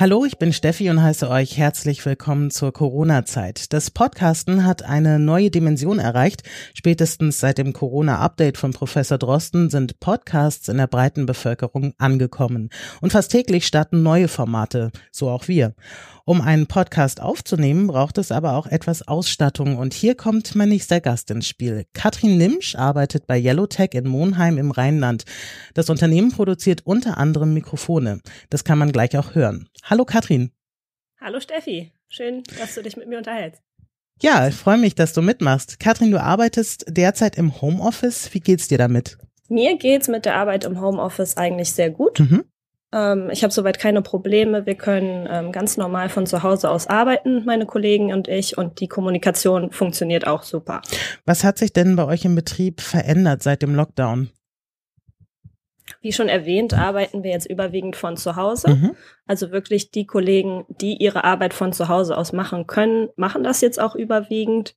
Hallo, ich bin Steffi und heiße euch herzlich willkommen zur Corona-Zeit. Das Podcasten hat eine neue Dimension erreicht. Spätestens seit dem Corona-Update von Professor Drosten sind Podcasts in der breiten Bevölkerung angekommen. Und fast täglich starten neue Formate, so auch wir. Um einen Podcast aufzunehmen, braucht es aber auch etwas Ausstattung und hier kommt mein nächster Gast ins Spiel. Katrin Nimsch arbeitet bei Yellowtech in Monheim im Rheinland. Das Unternehmen produziert unter anderem Mikrofone. Das kann man gleich auch hören. Hallo Katrin. Hallo Steffi. Schön, dass du dich mit mir unterhältst. Ja, ich freue mich, dass du mitmachst. Katrin, du arbeitest derzeit im Homeoffice. Wie geht's dir damit? Mir geht's mit der Arbeit im Homeoffice eigentlich sehr gut. Mhm. Ähm, ich habe soweit keine Probleme. Wir können ähm, ganz normal von zu Hause aus arbeiten, meine Kollegen und ich, und die Kommunikation funktioniert auch super. Was hat sich denn bei euch im Betrieb verändert seit dem Lockdown? Wie schon erwähnt, arbeiten wir jetzt überwiegend von zu Hause. Mhm. Also wirklich die Kollegen, die ihre Arbeit von zu Hause aus machen können, machen das jetzt auch überwiegend.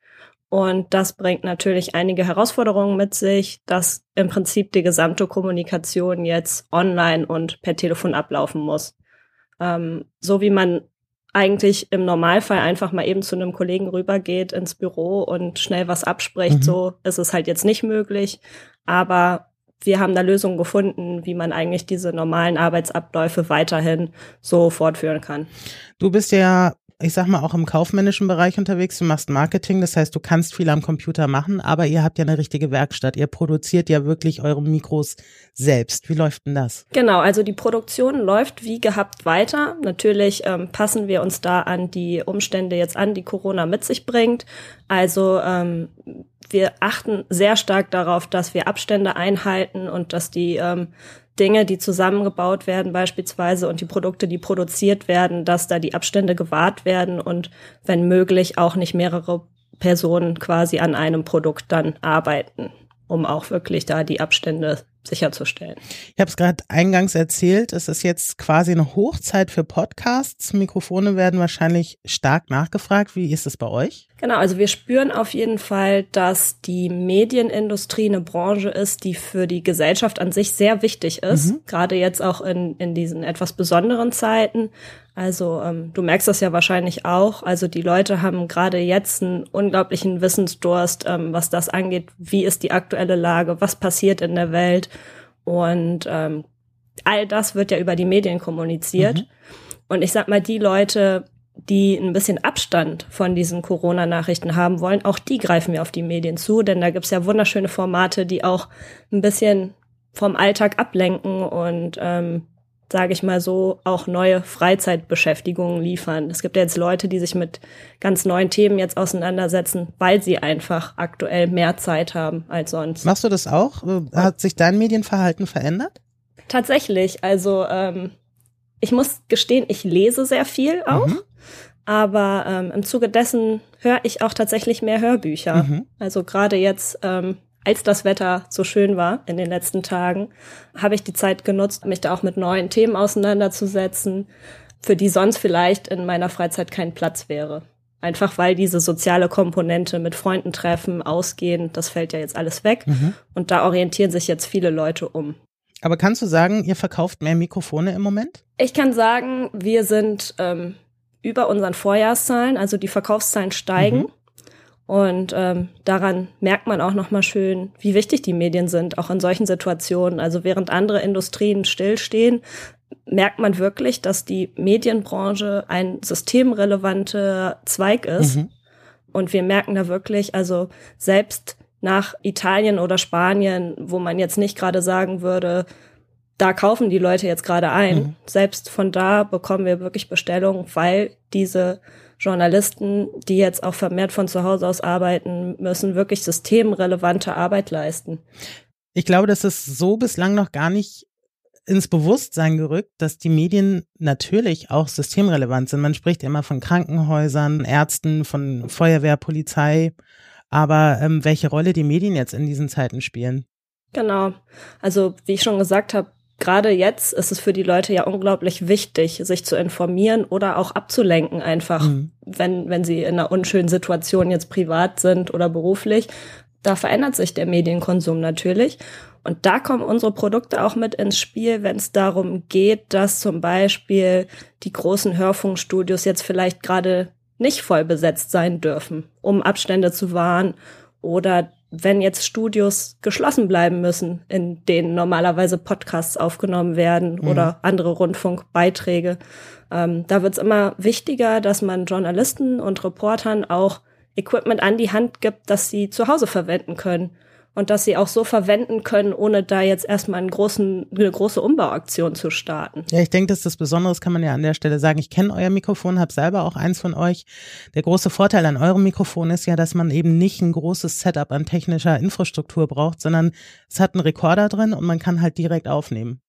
Und das bringt natürlich einige Herausforderungen mit sich, dass im Prinzip die gesamte Kommunikation jetzt online und per Telefon ablaufen muss. Ähm, so wie man eigentlich im Normalfall einfach mal eben zu einem Kollegen rübergeht ins Büro und schnell was abspricht, mhm. so ist es halt jetzt nicht möglich. Aber wir haben da Lösungen gefunden, wie man eigentlich diese normalen Arbeitsabläufe weiterhin so fortführen kann. Du bist ja ich sag mal, auch im kaufmännischen Bereich unterwegs. Du machst Marketing, das heißt, du kannst viel am Computer machen, aber ihr habt ja eine richtige Werkstatt. Ihr produziert ja wirklich eure Mikros selbst. Wie läuft denn das? Genau, also die Produktion läuft wie gehabt weiter. Natürlich ähm, passen wir uns da an die Umstände jetzt an, die Corona mit sich bringt. Also ähm, wir achten sehr stark darauf, dass wir Abstände einhalten und dass die ähm, Dinge, die zusammengebaut werden beispielsweise und die Produkte, die produziert werden, dass da die Abstände gewahrt werden und wenn möglich auch nicht mehrere Personen quasi an einem Produkt dann arbeiten, um auch wirklich da die Abstände sicherzustellen. Ich habe es gerade eingangs erzählt, es ist jetzt quasi eine Hochzeit für Podcasts. Mikrofone werden wahrscheinlich stark nachgefragt. Wie ist es bei euch? Genau, also wir spüren auf jeden Fall, dass die Medienindustrie eine Branche ist, die für die Gesellschaft an sich sehr wichtig ist, mhm. gerade jetzt auch in, in diesen etwas besonderen Zeiten. Also ähm, du merkst das ja wahrscheinlich auch. Also die Leute haben gerade jetzt einen unglaublichen Wissensdurst, ähm, was das angeht. Wie ist die aktuelle Lage? Was passiert in der Welt? Und ähm, all das wird ja über die Medien kommuniziert. Mhm. Und ich sag mal, die Leute, die ein bisschen Abstand von diesen Corona-Nachrichten haben wollen, auch die greifen wir auf die Medien zu, denn da gibt's ja wunderschöne Formate, die auch ein bisschen vom Alltag ablenken und ähm, sage ich mal so, auch neue Freizeitbeschäftigungen liefern. Es gibt ja jetzt Leute, die sich mit ganz neuen Themen jetzt auseinandersetzen, weil sie einfach aktuell mehr Zeit haben als sonst. Machst du das auch? Hat sich dein Medienverhalten verändert? Tatsächlich. Also ähm, ich muss gestehen, ich lese sehr viel auch. Mhm. Aber ähm, im Zuge dessen höre ich auch tatsächlich mehr Hörbücher. Mhm. Also gerade jetzt ähm, als das Wetter so schön war in den letzten Tagen, habe ich die Zeit genutzt, mich da auch mit neuen Themen auseinanderzusetzen, für die sonst vielleicht in meiner Freizeit kein Platz wäre. Einfach weil diese soziale Komponente mit Freunden treffen, ausgehen, das fällt ja jetzt alles weg. Mhm. Und da orientieren sich jetzt viele Leute um. Aber kannst du sagen, ihr verkauft mehr Mikrofone im Moment? Ich kann sagen, wir sind ähm, über unseren Vorjahrszahlen, also die Verkaufszahlen steigen. Mhm. Und ähm, daran merkt man auch nochmal schön, wie wichtig die Medien sind, auch in solchen Situationen. Also während andere Industrien stillstehen, merkt man wirklich, dass die Medienbranche ein systemrelevanter Zweig ist. Mhm. Und wir merken da wirklich, also selbst nach Italien oder Spanien, wo man jetzt nicht gerade sagen würde, da kaufen die Leute jetzt gerade ein. Mhm. Selbst von da bekommen wir wirklich Bestellungen, weil diese Journalisten, die jetzt auch vermehrt von zu Hause aus arbeiten müssen, wirklich systemrelevante Arbeit leisten. Ich glaube, das ist so bislang noch gar nicht ins Bewusstsein gerückt, dass die Medien natürlich auch systemrelevant sind. Man spricht immer von Krankenhäusern, Ärzten, von Feuerwehr, Polizei. Aber ähm, welche Rolle die Medien jetzt in diesen Zeiten spielen? Genau. Also wie ich schon gesagt habe, gerade jetzt ist es für die Leute ja unglaublich wichtig, sich zu informieren oder auch abzulenken einfach, mhm. wenn, wenn sie in einer unschönen Situation jetzt privat sind oder beruflich. Da verändert sich der Medienkonsum natürlich. Und da kommen unsere Produkte auch mit ins Spiel, wenn es darum geht, dass zum Beispiel die großen Hörfunkstudios jetzt vielleicht gerade nicht voll besetzt sein dürfen, um Abstände zu wahren oder wenn jetzt Studios geschlossen bleiben müssen, in denen normalerweise Podcasts aufgenommen werden mhm. oder andere Rundfunkbeiträge. Ähm, da wird es immer wichtiger, dass man Journalisten und Reportern auch Equipment an die Hand gibt, das sie zu Hause verwenden können und dass sie auch so verwenden können, ohne da jetzt erstmal einen großen, eine große Umbauaktion zu starten. Ja, ich denke, das ist das Besondere, kann man ja an der Stelle sagen. Ich kenne euer Mikrofon, habe selber auch eins von euch. Der große Vorteil an eurem Mikrofon ist ja, dass man eben nicht ein großes Setup an technischer Infrastruktur braucht, sondern es hat einen Rekorder drin und man kann halt direkt aufnehmen.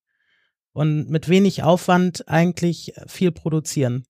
Und mit wenig Aufwand eigentlich viel produzieren.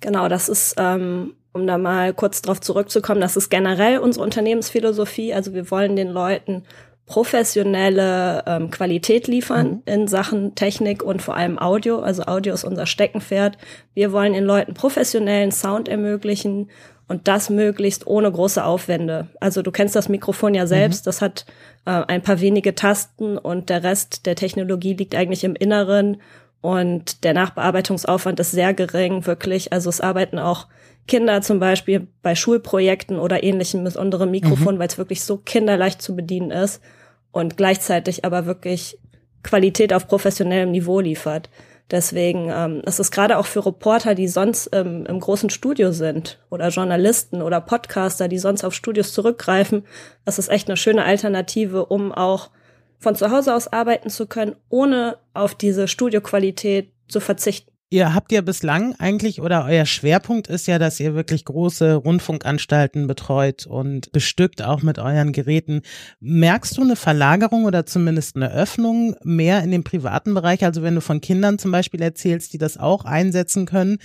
Genau, das ist ähm, um da mal kurz drauf zurückzukommen, das ist generell unsere Unternehmensphilosophie. Also wir wollen den Leuten professionelle ähm, Qualität liefern mhm. in Sachen Technik und vor allem Audio. Also Audio ist unser Steckenpferd. Wir wollen den Leuten professionellen Sound ermöglichen und das möglichst ohne große Aufwände. Also du kennst das Mikrofon ja selbst, mhm. das hat äh, ein paar wenige Tasten und der Rest der Technologie liegt eigentlich im Inneren und der Nachbearbeitungsaufwand ist sehr gering, wirklich. Also es arbeiten auch Kinder zum Beispiel bei Schulprojekten oder ähnlichem mit unserem Mikrofon, mhm. weil es wirklich so kinderleicht zu bedienen ist und gleichzeitig aber wirklich Qualität auf professionellem Niveau liefert. Deswegen ähm, ist es gerade auch für Reporter, die sonst ähm, im großen Studio sind oder Journalisten oder Podcaster, die sonst auf Studios zurückgreifen, das ist echt eine schöne Alternative, um auch von zu Hause aus arbeiten zu können, ohne auf diese Studioqualität zu verzichten ihr habt ja bislang eigentlich oder euer Schwerpunkt ist ja, dass ihr wirklich große Rundfunkanstalten betreut und bestückt auch mit euren Geräten. Merkst du eine Verlagerung oder zumindest eine Öffnung mehr in dem privaten Bereich? Also wenn du von Kindern zum Beispiel erzählst, die das auch einsetzen können,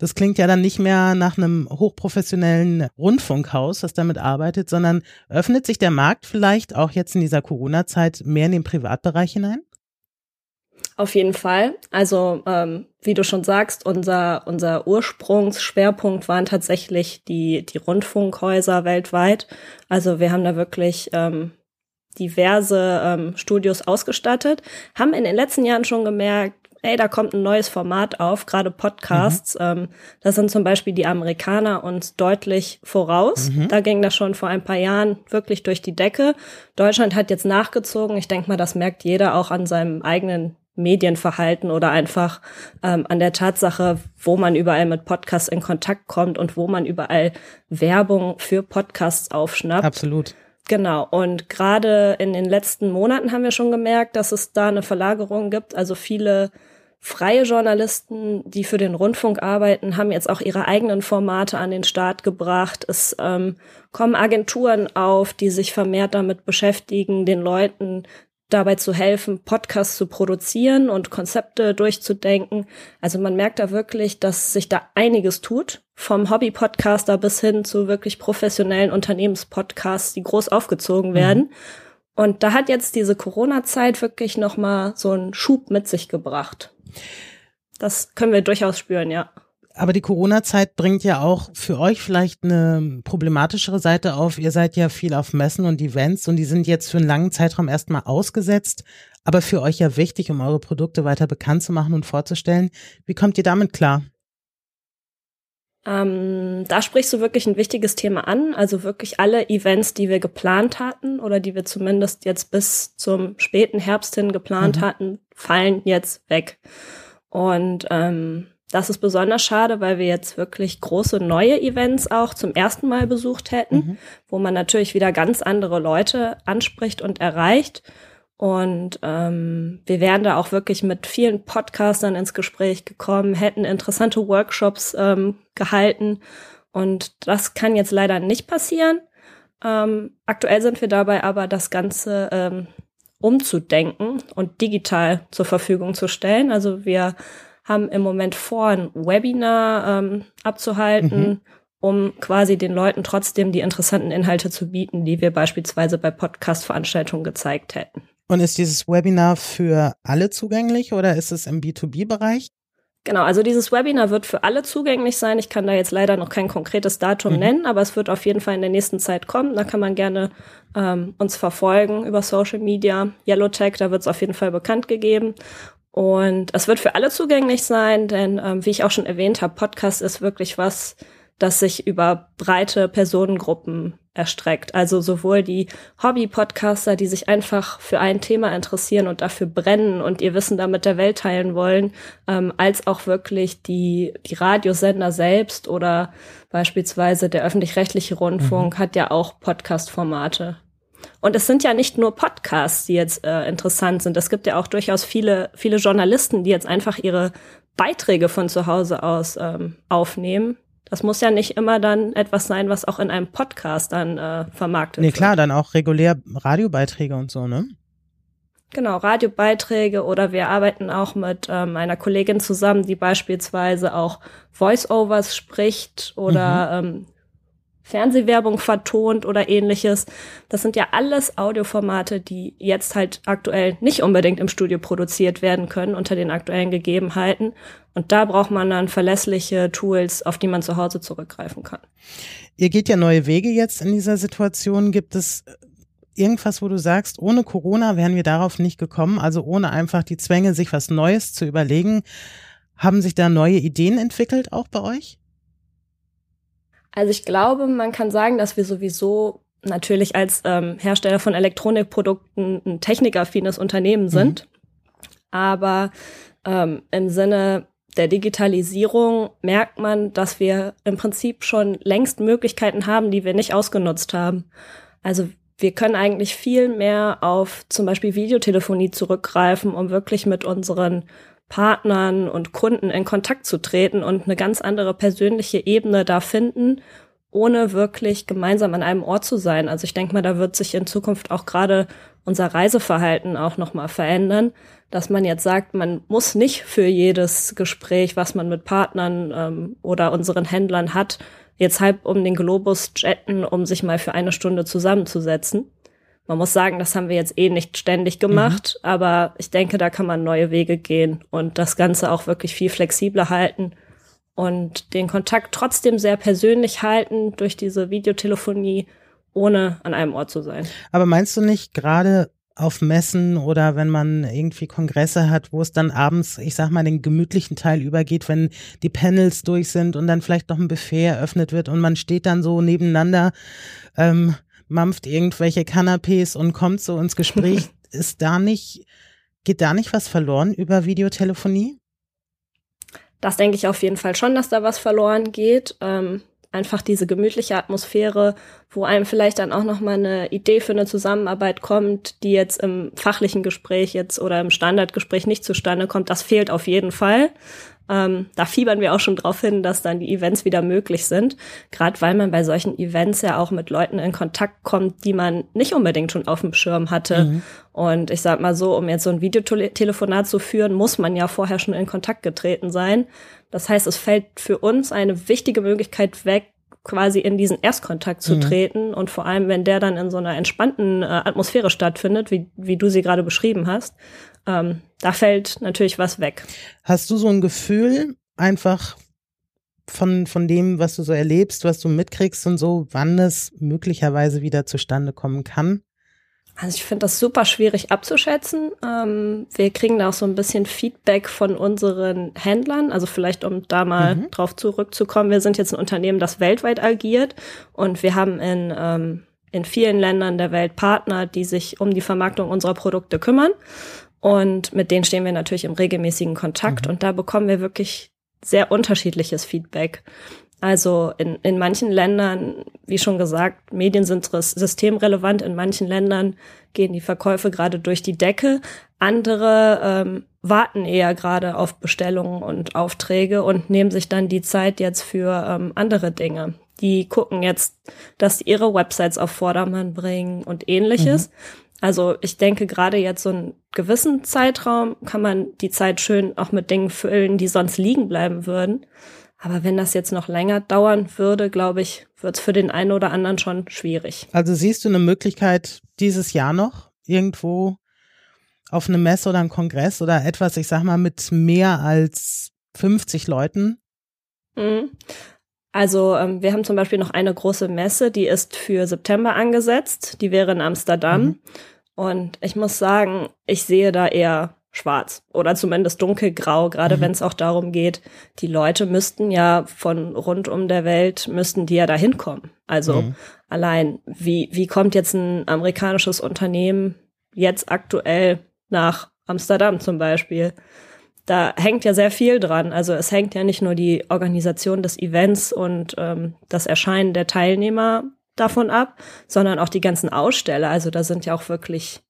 das klingt ja dann nicht mehr nach einem hochprofessionellen Rundfunkhaus, das damit arbeitet, sondern öffnet sich der Markt vielleicht auch jetzt in dieser Corona-Zeit mehr in den Privatbereich hinein? Auf jeden Fall. Also ähm, wie du schon sagst, unser, unser Ursprungsschwerpunkt waren tatsächlich die, die Rundfunkhäuser weltweit. Also wir haben da wirklich ähm, diverse ähm, Studios ausgestattet, haben in den letzten Jahren schon gemerkt, ey, da kommt ein neues Format auf, gerade Podcasts. Mhm. Ähm, da sind zum Beispiel die Amerikaner uns deutlich voraus. Mhm. Da ging das schon vor ein paar Jahren wirklich durch die Decke. Deutschland hat jetzt nachgezogen. Ich denke mal, das merkt jeder auch an seinem eigenen Medienverhalten oder einfach ähm, an der Tatsache, wo man überall mit Podcasts in Kontakt kommt und wo man überall Werbung für Podcasts aufschnappt. Absolut. Genau. Und gerade in den letzten Monaten haben wir schon gemerkt, dass es da eine Verlagerung gibt. Also viele freie Journalisten, die für den Rundfunk arbeiten, haben jetzt auch ihre eigenen Formate an den Start gebracht. Es ähm, kommen Agenturen auf, die sich vermehrt damit beschäftigen, den Leuten dabei zu helfen, Podcasts zu produzieren und Konzepte durchzudenken. Also man merkt da wirklich, dass sich da einiges tut, vom Hobby-Podcaster bis hin zu wirklich professionellen Unternehmenspodcasts, die groß aufgezogen mhm. werden. Mhm. Und da hat jetzt diese Corona-Zeit wirklich nochmal so einen Schub mit sich gebracht. Das können wir durchaus spüren, ja. Aber die Corona-Zeit bringt ja auch für euch vielleicht eine problematischere Seite auf. Ihr seid ja viel auf Messen und Events und die sind jetzt für einen langen Zeitraum erstmal ausgesetzt, aber für euch ja wichtig, um eure Produkte weiter bekannt zu machen und vorzustellen. Wie kommt ihr damit klar? Ähm, da sprichst du wirklich ein wichtiges Thema an. Also wirklich alle Events, die wir geplant hatten oder die wir zumindest jetzt bis zum späten Herbst hin geplant mhm. hatten, fallen jetzt weg. Und ähm, das ist besonders schade, weil wir jetzt wirklich große neue Events auch zum ersten Mal besucht hätten, mhm. wo man natürlich wieder ganz andere Leute anspricht und erreicht. Und ähm, wir wären da auch wirklich mit vielen Podcastern ins Gespräch gekommen, hätten interessante Workshops ähm, gehalten. Und das kann jetzt leider nicht passieren. Ähm, aktuell sind wir dabei aber, das Ganze ähm, umzudenken und digital zur Verfügung zu stellen. Also wir haben im Moment vor, ein Webinar ähm, abzuhalten, mhm. um quasi den Leuten trotzdem die interessanten Inhalte zu bieten, die wir beispielsweise bei Podcast-Veranstaltungen gezeigt hätten. Und ist dieses Webinar für alle zugänglich oder ist es im B2B-Bereich? Genau, also dieses Webinar wird für alle zugänglich sein. Ich kann da jetzt leider noch kein konkretes Datum mhm. nennen, aber es wird auf jeden Fall in der nächsten Zeit kommen. Da kann man gerne ähm, uns verfolgen über Social Media. Yellowtech, da wird es auf jeden Fall bekannt gegeben. Und es wird für alle zugänglich sein, denn ähm, wie ich auch schon erwähnt habe, Podcast ist wirklich was, das sich über breite Personengruppen erstreckt. Also sowohl die Hobby-Podcaster, die sich einfach für ein Thema interessieren und dafür brennen und ihr Wissen da mit der Welt teilen wollen, ähm, als auch wirklich die, die Radiosender selbst oder beispielsweise der öffentlich-rechtliche Rundfunk mhm. hat ja auch Podcast-Formate. Und es sind ja nicht nur Podcasts, die jetzt äh, interessant sind. Es gibt ja auch durchaus viele, viele Journalisten, die jetzt einfach ihre Beiträge von zu Hause aus ähm, aufnehmen das muss ja nicht immer dann etwas sein, was auch in einem Podcast dann äh, vermarktet nee, wird. Nee, klar, dann auch regulär Radiobeiträge und so, ne? Genau, Radiobeiträge oder wir arbeiten auch mit ähm, einer Kollegin zusammen, die beispielsweise auch Voice-Overs spricht oder mhm. ähm, Fernsehwerbung vertont oder ähnliches. Das sind ja alles Audioformate, die jetzt halt aktuell nicht unbedingt im Studio produziert werden können unter den aktuellen Gegebenheiten. Und da braucht man dann verlässliche Tools, auf die man zu Hause zurückgreifen kann. Ihr geht ja neue Wege jetzt in dieser Situation. Gibt es irgendwas, wo du sagst, ohne Corona wären wir darauf nicht gekommen, also ohne einfach die Zwänge, sich was Neues zu überlegen? Haben sich da neue Ideen entwickelt, auch bei euch? Also ich glaube, man kann sagen, dass wir sowieso natürlich als ähm, Hersteller von Elektronikprodukten ein technikaffines Unternehmen sind. Mhm. Aber ähm, im Sinne der Digitalisierung merkt man, dass wir im Prinzip schon längst Möglichkeiten haben, die wir nicht ausgenutzt haben. Also wir können eigentlich viel mehr auf zum Beispiel Videotelefonie zurückgreifen, um wirklich mit unseren Partnern und Kunden in Kontakt zu treten und eine ganz andere persönliche Ebene da finden, ohne wirklich gemeinsam an einem Ort zu sein. Also ich denke mal, da wird sich in Zukunft auch gerade unser Reiseverhalten auch nochmal verändern, dass man jetzt sagt, man muss nicht für jedes Gespräch, was man mit Partnern ähm, oder unseren Händlern hat, jetzt halb um den Globus jetten, um sich mal für eine Stunde zusammenzusetzen. Man muss sagen, das haben wir jetzt eh nicht ständig gemacht, mhm. aber ich denke, da kann man neue Wege gehen und das Ganze auch wirklich viel flexibler halten und den Kontakt trotzdem sehr persönlich halten durch diese Videotelefonie, ohne an einem Ort zu sein. Aber meinst du nicht gerade auf Messen oder wenn man irgendwie Kongresse hat, wo es dann abends, ich sag mal, den gemütlichen Teil übergeht, wenn die Panels durch sind und dann vielleicht noch ein Buffet eröffnet wird und man steht dann so nebeneinander, ähm, mampft irgendwelche Canapés und kommt so ins Gespräch. Ist da nicht, geht da nicht was verloren über Videotelefonie? Das denke ich auf jeden Fall schon, dass da was verloren geht. Ähm, einfach diese gemütliche Atmosphäre, wo einem vielleicht dann auch noch mal eine Idee für eine Zusammenarbeit kommt, die jetzt im fachlichen Gespräch jetzt oder im Standardgespräch nicht zustande kommt, das fehlt auf jeden Fall. Ähm, da fiebern wir auch schon drauf hin, dass dann die Events wieder möglich sind. Gerade weil man bei solchen Events ja auch mit Leuten in Kontakt kommt, die man nicht unbedingt schon auf dem Schirm hatte. Mhm. Und ich sag mal so, um jetzt so ein Videotelefonat zu führen, muss man ja vorher schon in Kontakt getreten sein. Das heißt, es fällt für uns eine wichtige Möglichkeit weg, quasi in diesen Erstkontakt zu mhm. treten und vor allem, wenn der dann in so einer entspannten äh, Atmosphäre stattfindet, wie, wie du sie gerade beschrieben hast, ähm, da fällt natürlich was weg. Hast du so ein Gefühl einfach von, von dem, was du so erlebst, was du mitkriegst und so, wann es möglicherweise wieder zustande kommen kann? Also ich finde das super schwierig abzuschätzen. Ähm, wir kriegen da auch so ein bisschen Feedback von unseren Händlern. Also vielleicht, um da mal mhm. drauf zurückzukommen, wir sind jetzt ein Unternehmen, das weltweit agiert und wir haben in, ähm, in vielen Ländern der Welt Partner, die sich um die Vermarktung unserer Produkte kümmern. Und mit denen stehen wir natürlich im regelmäßigen Kontakt mhm. und da bekommen wir wirklich sehr unterschiedliches Feedback. Also in, in manchen Ländern, wie schon gesagt, Medien sind systemrelevant. In manchen Ländern gehen die Verkäufe gerade durch die Decke. Andere ähm, warten eher gerade auf Bestellungen und Aufträge und nehmen sich dann die Zeit jetzt für ähm, andere Dinge. Die gucken jetzt, dass sie ihre Websites auf Vordermann bringen und ähnliches. Mhm. Also ich denke, gerade jetzt so einen gewissen Zeitraum kann man die Zeit schön auch mit Dingen füllen, die sonst liegen bleiben würden. Aber wenn das jetzt noch länger dauern würde, glaube ich, wird es für den einen oder anderen schon schwierig. Also siehst du eine Möglichkeit dieses Jahr noch irgendwo auf eine Messe oder einen Kongress oder etwas, ich sag mal, mit mehr als 50 Leuten? Mhm. Also ähm, wir haben zum Beispiel noch eine große Messe, die ist für September angesetzt. Die wäre in Amsterdam. Mhm. Und ich muss sagen, ich sehe da eher schwarz oder zumindest dunkelgrau, gerade mhm. wenn es auch darum geht, die Leute müssten ja von rund um der Welt, müssten die ja da hinkommen. Also mhm. allein, wie, wie kommt jetzt ein amerikanisches Unternehmen jetzt aktuell nach Amsterdam zum Beispiel? Da hängt ja sehr viel dran. Also es hängt ja nicht nur die Organisation des Events und ähm, das Erscheinen der Teilnehmer davon ab, sondern auch die ganzen Aussteller. Also da sind ja auch wirklich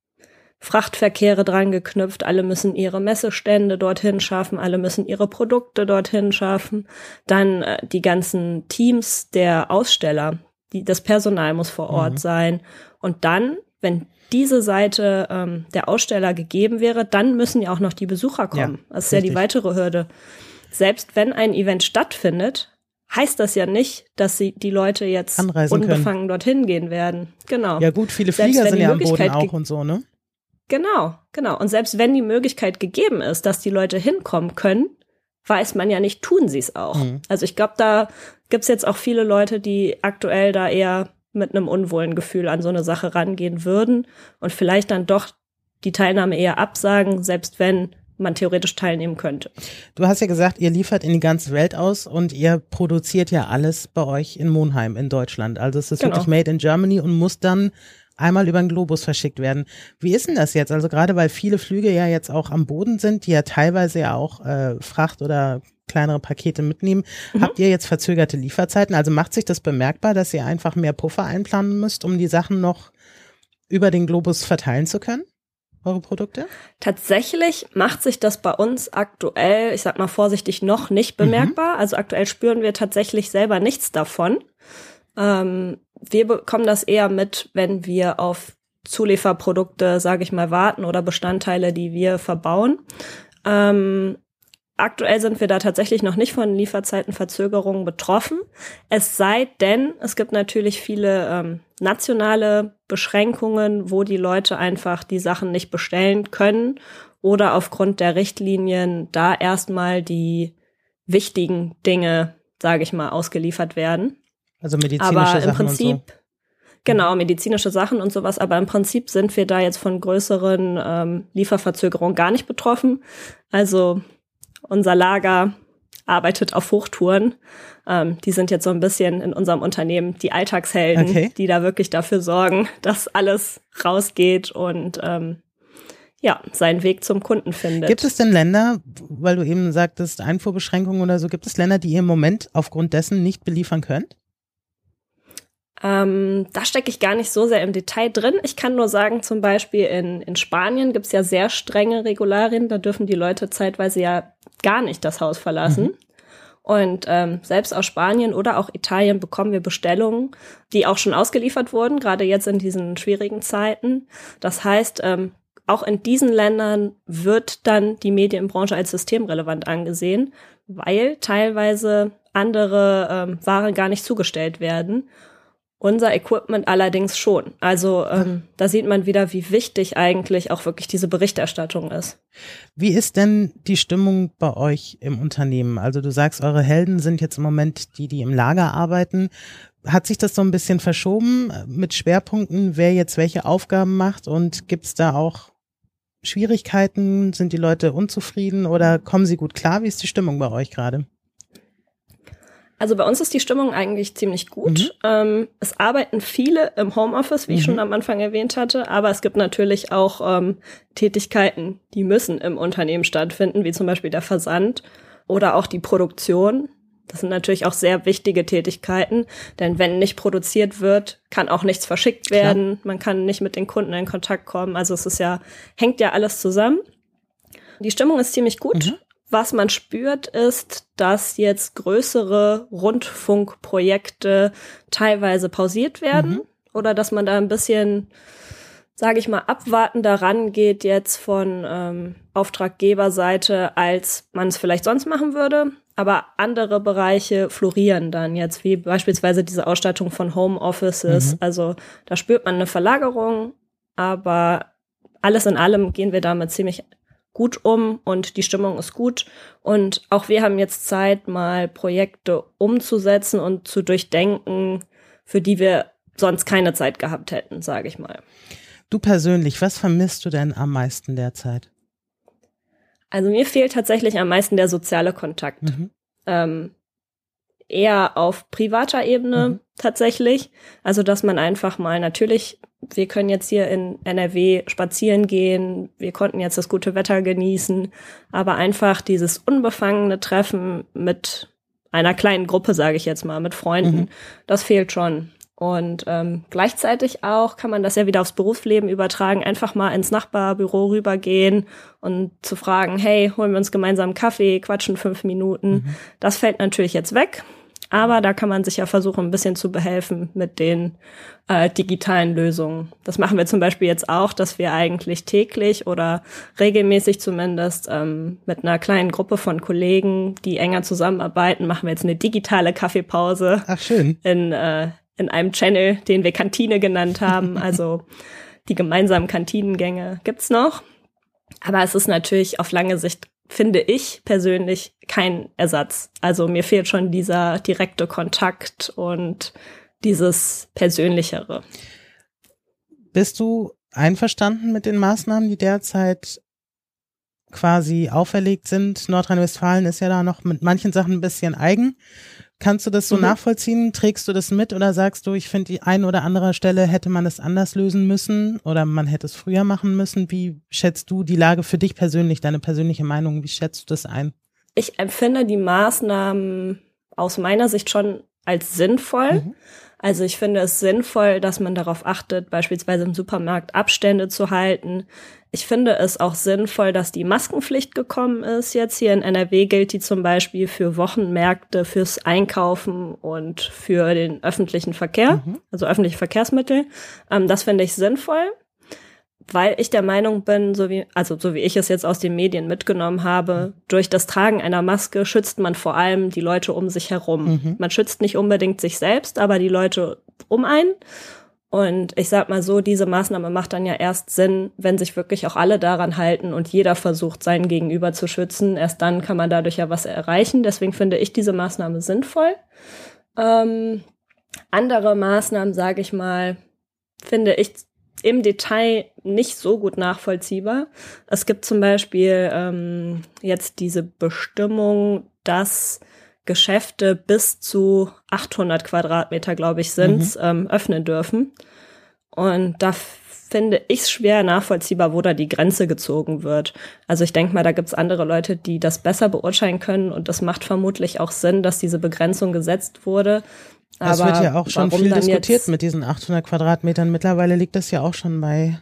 Frachtverkehre dran geknüpft. Alle müssen ihre Messestände dorthin schaffen, alle müssen ihre Produkte dorthin schaffen. Dann äh, die ganzen Teams der Aussteller, die, das Personal muss vor Ort mhm. sein. Und dann, wenn diese Seite ähm, der Aussteller gegeben wäre, dann müssen ja auch noch die Besucher kommen. Ja, das ist richtig. ja die weitere Hürde. Selbst wenn ein Event stattfindet, heißt das ja nicht, dass sie die Leute jetzt Anreisen unbefangen können. dorthin gehen werden. Genau. Ja gut, viele Flieger sind ja am Boden auch und so, ne? Genau, genau. Und selbst wenn die Möglichkeit gegeben ist, dass die Leute hinkommen können, weiß man ja nicht, tun sie es auch. Mhm. Also ich glaube, da gibt's jetzt auch viele Leute, die aktuell da eher mit einem unwohlen Gefühl an so eine Sache rangehen würden und vielleicht dann doch die Teilnahme eher absagen, selbst wenn man theoretisch teilnehmen könnte. Du hast ja gesagt, ihr liefert in die ganze Welt aus und ihr produziert ja alles bei euch in Monheim in Deutschland. Also es ist genau. wirklich made in Germany und muss dann einmal über den Globus verschickt werden. Wie ist denn das jetzt? Also gerade weil viele Flüge ja jetzt auch am Boden sind, die ja teilweise ja auch äh, Fracht oder kleinere Pakete mitnehmen. Mhm. Habt ihr jetzt verzögerte Lieferzeiten? Also macht sich das bemerkbar, dass ihr einfach mehr Puffer einplanen müsst, um die Sachen noch über den Globus verteilen zu können? Eure Produkte? Tatsächlich macht sich das bei uns aktuell, ich sag mal vorsichtig, noch nicht bemerkbar. Mhm. Also aktuell spüren wir tatsächlich selber nichts davon. Ähm, wir bekommen das eher mit, wenn wir auf Zulieferprodukte, sage ich mal, warten oder Bestandteile, die wir verbauen. Ähm, aktuell sind wir da tatsächlich noch nicht von Lieferzeitenverzögerungen betroffen. Es sei denn, es gibt natürlich viele ähm, nationale Beschränkungen, wo die Leute einfach die Sachen nicht bestellen können oder aufgrund der Richtlinien da erstmal die wichtigen Dinge, sage ich mal, ausgeliefert werden. Also medizinische aber im Sachen Prinzip, und so. Genau, medizinische Sachen und sowas. Aber im Prinzip sind wir da jetzt von größeren ähm, Lieferverzögerungen gar nicht betroffen. Also unser Lager arbeitet auf Hochtouren. Ähm, die sind jetzt so ein bisschen in unserem Unternehmen die Alltagshelden, okay. die da wirklich dafür sorgen, dass alles rausgeht und ähm, ja, seinen Weg zum Kunden findet. Gibt es denn Länder, weil du eben sagtest, Einfuhrbeschränkungen oder so, gibt es Länder, die ihr im Moment aufgrund dessen nicht beliefern könnt? Ähm, da stecke ich gar nicht so sehr im Detail drin. Ich kann nur sagen, zum Beispiel in, in Spanien gibt es ja sehr strenge Regularien. Da dürfen die Leute zeitweise ja gar nicht das Haus verlassen. Mhm. Und ähm, selbst aus Spanien oder auch Italien bekommen wir Bestellungen, die auch schon ausgeliefert wurden, gerade jetzt in diesen schwierigen Zeiten. Das heißt, ähm, auch in diesen Ländern wird dann die Medienbranche als systemrelevant angesehen, weil teilweise andere ähm, Waren gar nicht zugestellt werden. Unser Equipment allerdings schon. Also ähm, da sieht man wieder, wie wichtig eigentlich auch wirklich diese Berichterstattung ist. Wie ist denn die Stimmung bei euch im Unternehmen? Also du sagst, eure Helden sind jetzt im Moment die, die im Lager arbeiten. Hat sich das so ein bisschen verschoben mit Schwerpunkten, wer jetzt welche Aufgaben macht? Und gibt es da auch Schwierigkeiten? Sind die Leute unzufrieden oder kommen sie gut klar? Wie ist die Stimmung bei euch gerade? Also bei uns ist die Stimmung eigentlich ziemlich gut. Mhm. Ähm, es arbeiten viele im Homeoffice, wie mhm. ich schon am Anfang erwähnt hatte, aber es gibt natürlich auch ähm, Tätigkeiten, die müssen im Unternehmen stattfinden, wie zum Beispiel der Versand oder auch die Produktion. Das sind natürlich auch sehr wichtige Tätigkeiten, denn wenn nicht produziert wird, kann auch nichts verschickt werden. Klar. Man kann nicht mit den Kunden in Kontakt kommen. Also es ist ja, hängt ja alles zusammen. Die Stimmung ist ziemlich gut. Mhm. Was man spürt, ist, dass jetzt größere Rundfunkprojekte teilweise pausiert werden mhm. oder dass man da ein bisschen, sage ich mal, abwartender rangeht jetzt von ähm, Auftraggeberseite, als man es vielleicht sonst machen würde. Aber andere Bereiche florieren dann jetzt, wie beispielsweise diese Ausstattung von Home Offices. Mhm. Also da spürt man eine Verlagerung, aber alles in allem gehen wir damit ziemlich gut um und die Stimmung ist gut. Und auch wir haben jetzt Zeit, mal Projekte umzusetzen und zu durchdenken, für die wir sonst keine Zeit gehabt hätten, sage ich mal. Du persönlich, was vermisst du denn am meisten derzeit? Also mir fehlt tatsächlich am meisten der soziale Kontakt. Mhm. Ähm, eher auf privater Ebene mhm. tatsächlich. Also dass man einfach mal natürlich wir können jetzt hier in NRW spazieren gehen, wir konnten jetzt das gute Wetter genießen, aber einfach dieses unbefangene Treffen mit einer kleinen Gruppe, sage ich jetzt mal, mit Freunden, mhm. das fehlt schon. Und ähm, gleichzeitig auch kann man das ja wieder aufs Berufsleben übertragen, einfach mal ins Nachbarbüro rübergehen und zu fragen, hey, holen wir uns gemeinsam Kaffee, quatschen fünf Minuten. Mhm. Das fällt natürlich jetzt weg. Aber da kann man sich ja versuchen, ein bisschen zu behelfen mit den äh, digitalen Lösungen. Das machen wir zum Beispiel jetzt auch, dass wir eigentlich täglich oder regelmäßig zumindest ähm, mit einer kleinen Gruppe von Kollegen, die enger zusammenarbeiten, machen wir jetzt eine digitale Kaffeepause. Ach schön. In, äh, in einem Channel, den wir Kantine genannt haben. Also die gemeinsamen Kantinengänge gibt's noch. Aber es ist natürlich auf lange Sicht finde ich persönlich kein Ersatz. Also mir fehlt schon dieser direkte Kontakt und dieses Persönlichere. Bist du einverstanden mit den Maßnahmen, die derzeit quasi auferlegt sind? Nordrhein-Westfalen ist ja da noch mit manchen Sachen ein bisschen eigen. Kannst du das so mhm. nachvollziehen? Trägst du das mit oder sagst du, ich finde, die ein oder andere Stelle hätte man es anders lösen müssen oder man hätte es früher machen müssen? Wie schätzt du die Lage für dich persönlich, deine persönliche Meinung? Wie schätzt du das ein? Ich empfinde die Maßnahmen aus meiner Sicht schon als sinnvoll. Mhm. Also ich finde es sinnvoll, dass man darauf achtet, beispielsweise im Supermarkt Abstände zu halten. Ich finde es auch sinnvoll, dass die Maskenpflicht gekommen ist. Jetzt hier in NRW gilt die zum Beispiel für Wochenmärkte, fürs Einkaufen und für den öffentlichen Verkehr, mhm. also öffentliche Verkehrsmittel. Ähm, das finde ich sinnvoll weil ich der Meinung bin, so wie, also so wie ich es jetzt aus den Medien mitgenommen habe, durch das Tragen einer Maske schützt man vor allem die Leute um sich herum. Mhm. Man schützt nicht unbedingt sich selbst, aber die Leute um einen. Und ich sag mal so, diese Maßnahme macht dann ja erst Sinn, wenn sich wirklich auch alle daran halten und jeder versucht, seinen Gegenüber zu schützen. Erst dann kann man dadurch ja was erreichen. Deswegen finde ich diese Maßnahme sinnvoll. Ähm, andere Maßnahmen, sage ich mal, finde ich im Detail nicht so gut nachvollziehbar. Es gibt zum Beispiel ähm, jetzt diese Bestimmung, dass Geschäfte bis zu 800 Quadratmeter, glaube ich, sind, mhm. ähm, öffnen dürfen. Und da finde ich schwer nachvollziehbar, wo da die Grenze gezogen wird. Also ich denke mal, da gibt's andere Leute, die das besser beurteilen können und das macht vermutlich auch Sinn, dass diese Begrenzung gesetzt wurde. Es wird ja auch schon viel diskutiert mit diesen 800 Quadratmetern. Mittlerweile liegt das ja auch schon bei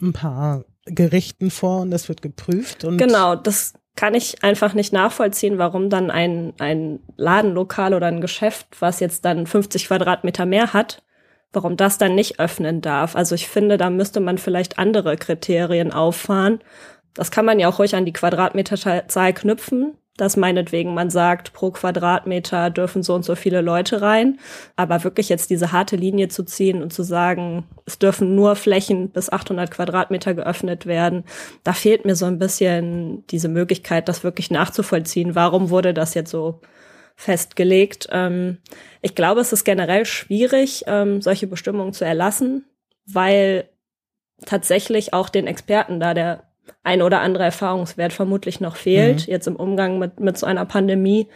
ein paar Gerichten vor und das wird geprüft. Und genau, das kann ich einfach nicht nachvollziehen, warum dann ein, ein Ladenlokal oder ein Geschäft, was jetzt dann 50 Quadratmeter mehr hat, warum das dann nicht öffnen darf. Also ich finde, da müsste man vielleicht andere Kriterien auffahren. Das kann man ja auch ruhig an die Quadratmeterzahl knüpfen dass meinetwegen man sagt, pro Quadratmeter dürfen so und so viele Leute rein. Aber wirklich jetzt diese harte Linie zu ziehen und zu sagen, es dürfen nur Flächen bis 800 Quadratmeter geöffnet werden, da fehlt mir so ein bisschen diese Möglichkeit, das wirklich nachzuvollziehen. Warum wurde das jetzt so festgelegt? Ähm, ich glaube, es ist generell schwierig, ähm, solche Bestimmungen zu erlassen, weil tatsächlich auch den Experten da der ein oder andere Erfahrungswert vermutlich noch fehlt, mhm. jetzt im Umgang mit, mit so einer Pandemie.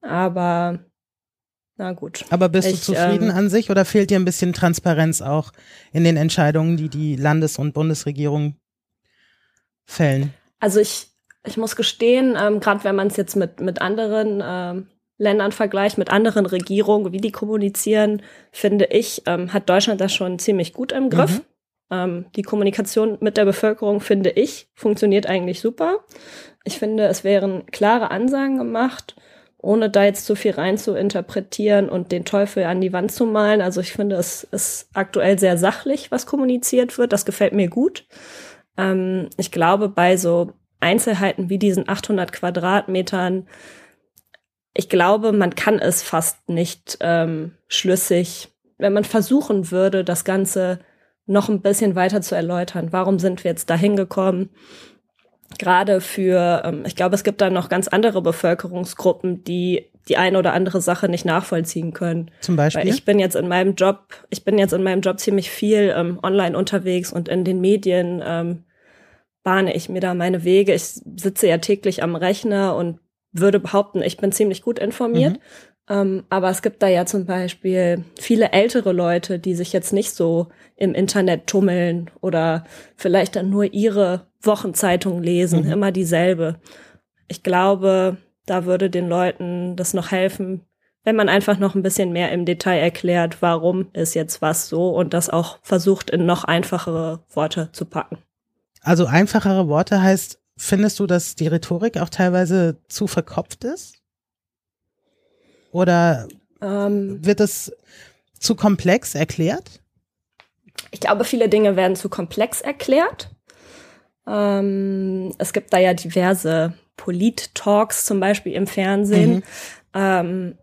Aber na gut. Aber bist ich, du zufrieden ähm, an sich oder fehlt dir ein bisschen Transparenz auch in den Entscheidungen, die die Landes- und Bundesregierung fällen? Also ich, ich muss gestehen, ähm, gerade wenn man es jetzt mit, mit anderen ähm, Ländern vergleicht, mit anderen Regierungen, wie die kommunizieren, finde ich, ähm, hat Deutschland das schon ziemlich gut im Griff. Mhm. Ähm, die Kommunikation mit der Bevölkerung, finde ich, funktioniert eigentlich super. Ich finde, es wären klare Ansagen gemacht, ohne da jetzt zu viel rein zu interpretieren und den Teufel an die Wand zu malen. Also ich finde, es ist aktuell sehr sachlich, was kommuniziert wird. Das gefällt mir gut. Ähm, ich glaube, bei so Einzelheiten wie diesen 800 Quadratmetern, ich glaube, man kann es fast nicht ähm, schlüssig, wenn man versuchen würde, das Ganze noch ein bisschen weiter zu erläutern. Warum sind wir jetzt dahin gekommen? Gerade für, ähm, ich glaube, es gibt da noch ganz andere Bevölkerungsgruppen, die die eine oder andere Sache nicht nachvollziehen können. Zum Beispiel? Weil ich bin jetzt in meinem Job, ich bin jetzt in meinem Job ziemlich viel ähm, online unterwegs und in den Medien ähm, bahne ich mir da meine Wege. Ich sitze ja täglich am Rechner und würde behaupten, ich bin ziemlich gut informiert. Mhm. Ähm, aber es gibt da ja zum Beispiel viele ältere Leute, die sich jetzt nicht so im Internet tummeln oder vielleicht dann nur ihre Wochenzeitung lesen, mhm. immer dieselbe. Ich glaube, da würde den Leuten das noch helfen, wenn man einfach noch ein bisschen mehr im Detail erklärt, warum ist jetzt was so und das auch versucht in noch einfachere Worte zu packen. Also einfachere Worte heißt, findest du, dass die Rhetorik auch teilweise zu verkopft ist? Oder ähm, wird es zu komplex erklärt? Ich glaube, viele Dinge werden zu komplex erklärt. Ähm, es gibt da ja diverse Polit-Talks zum Beispiel im Fernsehen. Mhm. Ähm,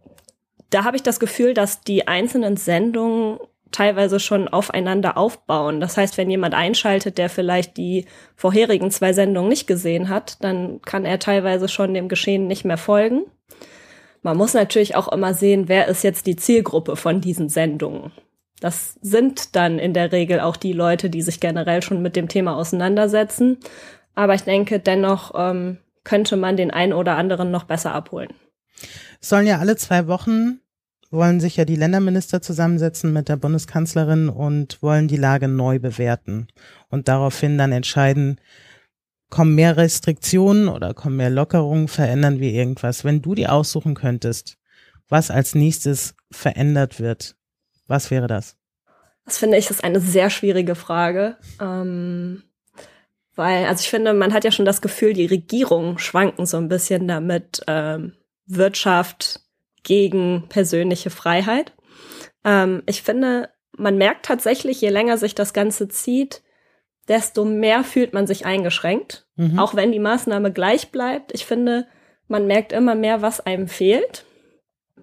da habe ich das Gefühl, dass die einzelnen Sendungen teilweise schon aufeinander aufbauen. Das heißt, wenn jemand einschaltet, der vielleicht die vorherigen zwei Sendungen nicht gesehen hat, dann kann er teilweise schon dem Geschehen nicht mehr folgen. Man muss natürlich auch immer sehen, wer ist jetzt die Zielgruppe von diesen Sendungen. Das sind dann in der Regel auch die Leute, die sich generell schon mit dem Thema auseinandersetzen. Aber ich denke, dennoch ähm, könnte man den einen oder anderen noch besser abholen. Es sollen ja alle zwei Wochen wollen sich ja die Länderminister zusammensetzen mit der Bundeskanzlerin und wollen die Lage neu bewerten und daraufhin dann entscheiden, kommen mehr Restriktionen oder kommen mehr Lockerungen, verändern wir irgendwas. Wenn du dir aussuchen könntest, was als nächstes verändert wird, was wäre das? Das finde ich ist eine sehr schwierige Frage. Ähm, weil, also ich finde, man hat ja schon das Gefühl, die Regierungen schwanken so ein bisschen damit ähm, Wirtschaft gegen persönliche Freiheit. Ähm, ich finde, man merkt tatsächlich, je länger sich das Ganze zieht, desto mehr fühlt man sich eingeschränkt, mhm. auch wenn die Maßnahme gleich bleibt. Ich finde, man merkt immer mehr, was einem fehlt.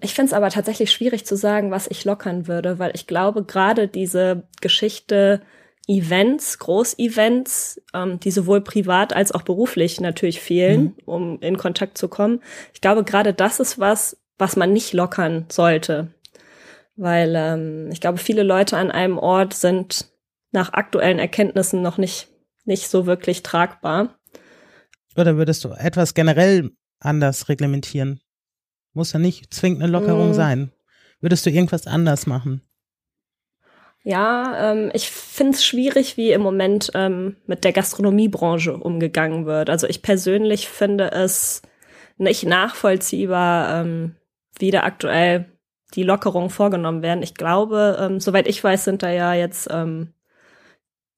Ich finde es aber tatsächlich schwierig zu sagen, was ich lockern würde, weil ich glaube, gerade diese Geschichte Events, Großevents, ähm, die sowohl privat als auch beruflich natürlich fehlen, mhm. um in Kontakt zu kommen. Ich glaube, gerade das ist was, was man nicht lockern sollte. Weil ähm, ich glaube, viele Leute an einem Ort sind nach aktuellen Erkenntnissen noch nicht, nicht so wirklich tragbar. Oder würdest du etwas generell anders reglementieren? Muss ja nicht zwingend eine Lockerung mm. sein. Würdest du irgendwas anders machen? Ja, ähm, ich finde es schwierig, wie im Moment ähm, mit der Gastronomiebranche umgegangen wird. Also ich persönlich finde es nicht nachvollziehbar, ähm, wie da aktuell die Lockerungen vorgenommen werden. Ich glaube, ähm, soweit ich weiß, sind da ja jetzt ähm,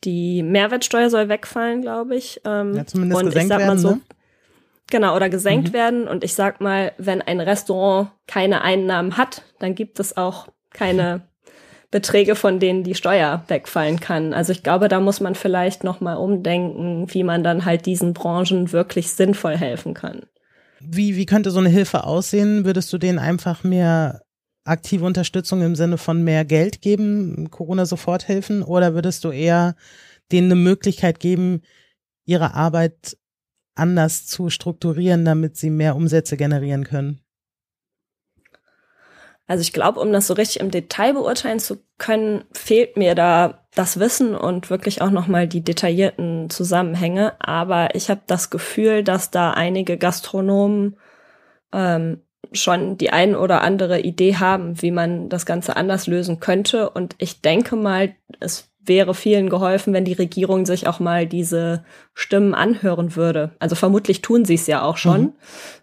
die Mehrwertsteuer soll wegfallen, glaube ich. Ähm, ja, zumindest und gesenkt ich sag mal so, ne? Genau, oder gesenkt mhm. werden. Und ich sag mal, wenn ein Restaurant keine Einnahmen hat, dann gibt es auch keine Beträge, von denen die Steuer wegfallen kann. Also ich glaube, da muss man vielleicht noch mal umdenken, wie man dann halt diesen Branchen wirklich sinnvoll helfen kann. Wie, wie könnte so eine Hilfe aussehen? Würdest du denen einfach mehr aktive Unterstützung im Sinne von mehr Geld geben, Corona-Soforthilfen, oder würdest du eher denen eine Möglichkeit geben, ihre Arbeit anders zu strukturieren, damit sie mehr Umsätze generieren können? Also ich glaube, um das so richtig im Detail beurteilen zu können, fehlt mir da das Wissen und wirklich auch nochmal die detaillierten Zusammenhänge. Aber ich habe das Gefühl, dass da einige Gastronomen ähm, schon die ein oder andere Idee haben, wie man das Ganze anders lösen könnte. Und ich denke mal, es wäre vielen geholfen, wenn die Regierung sich auch mal diese Stimmen anhören würde. Also vermutlich tun sie es ja auch schon. Mhm.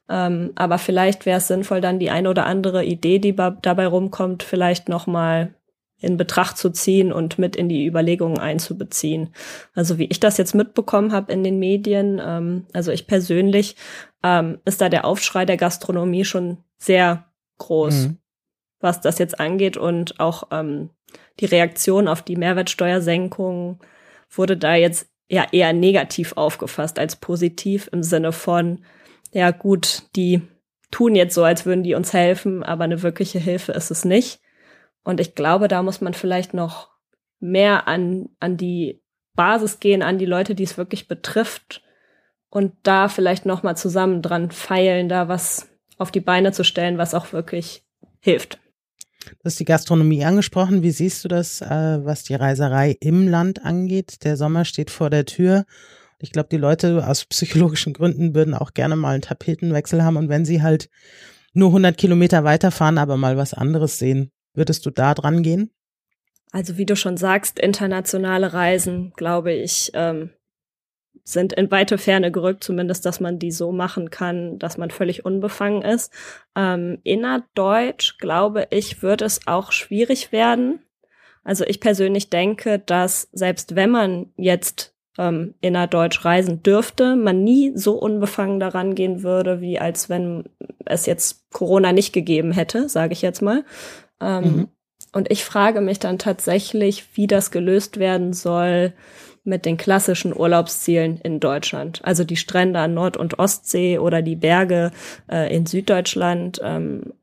Ähm, aber vielleicht wäre es sinnvoll, dann die eine oder andere Idee, die dabei rumkommt, vielleicht noch mal in Betracht zu ziehen und mit in die Überlegungen einzubeziehen. Also wie ich das jetzt mitbekommen habe in den Medien, ähm, also ich persönlich, ähm, ist da der Aufschrei der Gastronomie schon sehr groß, mhm. was das jetzt angeht und auch ähm, die Reaktion auf die Mehrwertsteuersenkung wurde da jetzt ja eher negativ aufgefasst als positiv im Sinne von, ja gut, die tun jetzt so, als würden die uns helfen, aber eine wirkliche Hilfe ist es nicht. Und ich glaube, da muss man vielleicht noch mehr an, an die Basis gehen, an die Leute, die es wirklich betrifft und da vielleicht noch mal zusammen dran feilen, da was auf die Beine zu stellen, was auch wirklich hilft. Du hast die Gastronomie angesprochen. Wie siehst du das, äh, was die Reiserei im Land angeht? Der Sommer steht vor der Tür. Ich glaube, die Leute aus psychologischen Gründen würden auch gerne mal einen Tapetenwechsel haben. Und wenn sie halt nur 100 Kilometer weiterfahren, aber mal was anderes sehen, würdest du da dran gehen? Also wie du schon sagst, internationale Reisen, glaube ich, ähm, sind in weite Ferne gerückt, zumindest, dass man die so machen kann, dass man völlig unbefangen ist. Ähm, innerdeutsch, glaube ich, wird es auch schwierig werden. Also ich persönlich denke, dass selbst wenn man jetzt ähm, innerdeutsch reisen dürfte, man nie so unbefangen daran gehen würde, wie als wenn es jetzt Corona nicht gegeben hätte, sage ich jetzt mal. Ähm, mhm. Und ich frage mich dann tatsächlich, wie das gelöst werden soll, mit den klassischen Urlaubszielen in Deutschland. Also die Strände an Nord- und Ostsee oder die Berge äh, in Süddeutschland. Ähm,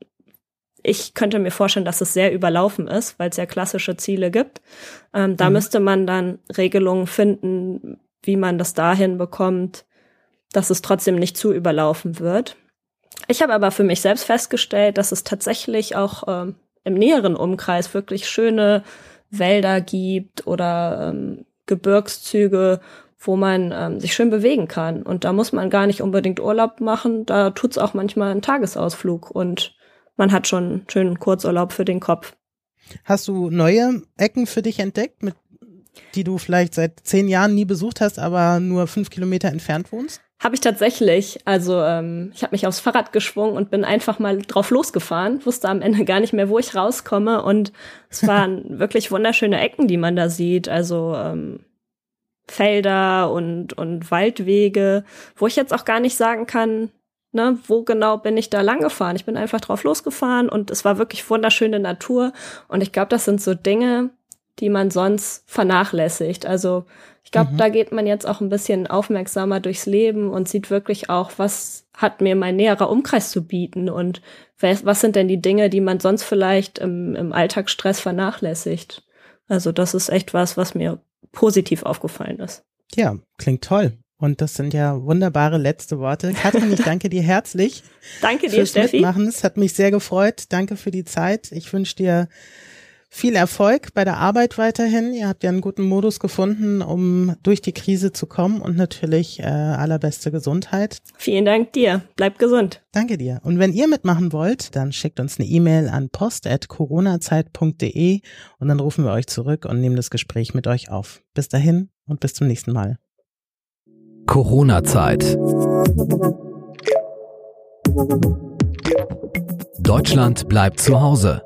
ich könnte mir vorstellen, dass es sehr überlaufen ist, weil es ja klassische Ziele gibt. Ähm, da mhm. müsste man dann Regelungen finden, wie man das dahin bekommt, dass es trotzdem nicht zu überlaufen wird. Ich habe aber für mich selbst festgestellt, dass es tatsächlich auch ähm, im näheren Umkreis wirklich schöne Wälder gibt oder ähm, Gebirgszüge, wo man ähm, sich schön bewegen kann. Und da muss man gar nicht unbedingt Urlaub machen. Da tut's auch manchmal einen Tagesausflug und man hat schon einen schönen Kurzurlaub für den Kopf. Hast du neue Ecken für dich entdeckt, mit, die du vielleicht seit zehn Jahren nie besucht hast, aber nur fünf Kilometer entfernt wohnst? Habe ich tatsächlich. Also ähm, ich habe mich aufs Fahrrad geschwungen und bin einfach mal drauf losgefahren. Wusste am Ende gar nicht mehr, wo ich rauskomme. Und es waren wirklich wunderschöne Ecken, die man da sieht. Also ähm, Felder und, und Waldwege, wo ich jetzt auch gar nicht sagen kann, ne, wo genau bin ich da lang gefahren. Ich bin einfach drauf losgefahren und es war wirklich wunderschöne Natur. Und ich glaube, das sind so Dinge, die man sonst vernachlässigt. Also ich glaube, mhm. da geht man jetzt auch ein bisschen aufmerksamer durchs Leben und sieht wirklich auch, was hat mir mein näherer Umkreis zu bieten und was sind denn die Dinge, die man sonst vielleicht im, im Alltagsstress vernachlässigt. Also das ist echt was, was mir positiv aufgefallen ist. Ja, klingt toll. Und das sind ja wunderbare letzte Worte. Katrin, ich danke dir herzlich. danke dir, Steffi. Mitmachen. Es hat mich sehr gefreut. Danke für die Zeit. Ich wünsche dir viel Erfolg bei der Arbeit weiterhin. Ihr habt ja einen guten Modus gefunden, um durch die Krise zu kommen und natürlich äh, allerbeste Gesundheit. Vielen Dank dir. Bleib gesund. Danke dir. Und wenn ihr mitmachen wollt, dann schickt uns eine E-Mail an post.coronazeit.de und dann rufen wir euch zurück und nehmen das Gespräch mit euch auf. Bis dahin und bis zum nächsten Mal. Corona-Zeit. Deutschland bleibt zu Hause.